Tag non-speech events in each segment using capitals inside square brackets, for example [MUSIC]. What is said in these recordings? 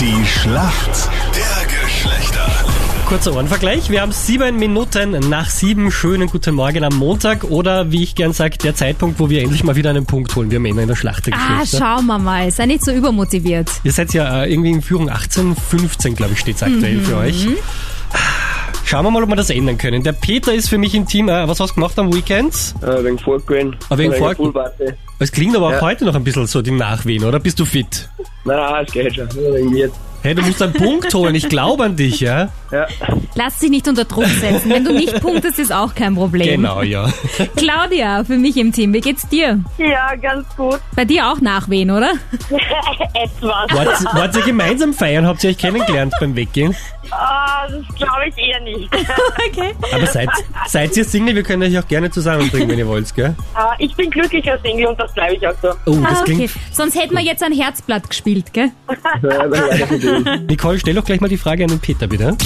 Die Schlacht der Geschlechter. Kurzer Ohrenvergleich. Wir haben sieben Minuten nach sieben. Schönen guten Morgen am Montag. Oder wie ich gern sage, der Zeitpunkt, wo wir endlich mal wieder einen Punkt holen. Wir Männer in der Schlacht der Ah, Geschlechter. schauen wir mal. Sei nicht so übermotiviert. Ihr seid ja äh, irgendwie in Führung 18, 15, glaube ich, steht aktuell für euch. Schauen wir mal, ob wir das ändern können. Der Peter ist für mich im Team. Äh, was hast du gemacht am Weekend? Äh, wegen. Ah, wegen. Poolparty. Es klingt aber auch Ja. heute noch ein bisschen so die Nachwehen, oder? Bist du fit? Nein, es geht schon. Hey, du musst einen Punkt holen. Ich glaube an dich, ja? Ja. Lass dich nicht unter Druck setzen. Wenn du nicht punktest, ist auch kein Problem. Genau, ja. Claudia, für mich im Team. Wie geht's dir? Ja, ganz gut. Bei dir auch nachwehen, oder? [LAUGHS] Etwas. Wart, wart ihr gemeinsam feiern? Habt ihr euch kennengelernt beim Weggehen? Ah, das glaube ich eher nicht. [LAUGHS] Okay. Aber seid, seid ihr Single? Wir können euch auch gerne zusammenbringen, wenn ihr wollt, gell? Ah, ich bin glücklicher Single und das bleibe ich auch so. Oh, das Ah, okay. klingt... Sonst hätten wir jetzt ein Herzblatt gespielt, gell? [LAUGHS] ja dem. [LAUGHS] Nicole, stell doch gleich mal die Frage an den Peter, bitte.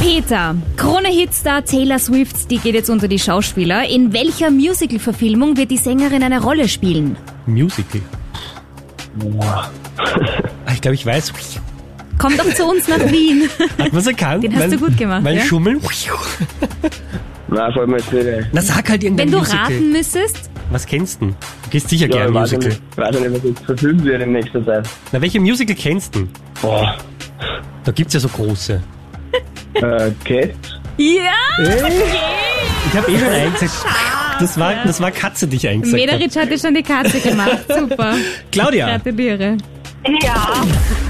Peter, Krone-Hitstar Taylor Swift, die geht jetzt unter die Schauspieler. In welcher Musical-Verfilmung wird die Sängerin eine Rolle spielen? Musical. Ich glaube, ich weiß. Kommt doch zu uns nach Wien. Hat man's erkannt? Den hast du gut gemacht, Mein ja? Schummeln? Jetzt nicht ein. Na, sag halt irgendein Wenn du Musical. raten müsstest, Was kennst du? Du gehst sicher Ja, gerne ich Musical. nicht, weiß ja nicht, was jetzt verfilmt wird in nächster Zeit. Na, welche Musical kennst du? Boah. Da gibt's ja so große. Äh, Cat? ja, Ich habe eh schon eingesagt. Das war, das war Katze, die ich eingesagt habe. Mederich hatte schon die Katze gemacht. [LAUGHS] Super. Claudia, Gratuliere. Ja,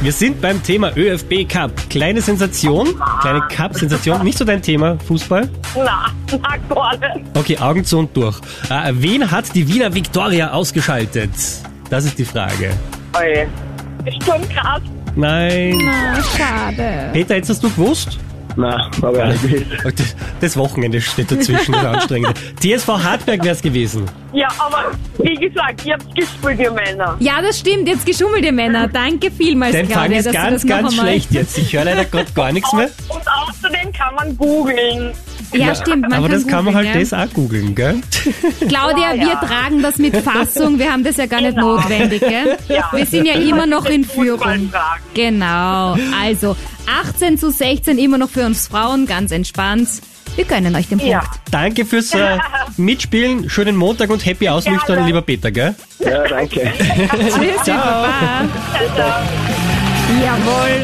wir sind beim Thema ÖFB Cup. Kleine Sensation, kleine Cup-Sensation. Nicht so dein Thema, Fußball? na, na, gar nicht. Okay, Augen zu und durch. Äh, wen hat die Wiener Viktoria ausgeschaltet? Das ist die Frage. Oje. Sturm Graz. Nein. Na, schade. Peter, jetzt hast du gewusst? Nein, habe ich auch nicht gewusst. [LAUGHS] Das, das Wochenende steht dazwischen, das Anstrengende. TSV Hartberg wär's gewesen. Ja, aber wie gesagt, ihr habt gespielt, ihr Männer. Ja, das stimmt. Jetzt geschummelt, ihr Männer. Danke vielmals, Dein Fang Claudia, ist dass du ganz, das noch ganz einmal... schlecht jetzt. Ich höre leider Gott gar nichts mehr. Und außerdem kann man googeln. Ja, stimmt. Man Aber kann das kann man halt googeln, das auch googeln, gell? ja. Claudia, Ja, wir ja. tragen das mit Fassung. Wir haben das ja gar nicht Genau. notwendig, gell? Ja. Wir sind ja immer noch in Führung. Genau. Also 18 zu 16 immer noch für uns Frauen, ganz entspannt. Wir gönnen euch den Punkt. Ja. Danke fürs äh, [LAUGHS] Mitspielen. Schönen Montag und happy Ausnüchtern, lieber Peter, gell? Ja, danke. [LAUGHS] Tschüss, Baba. Ciao, ciao. Jawohl.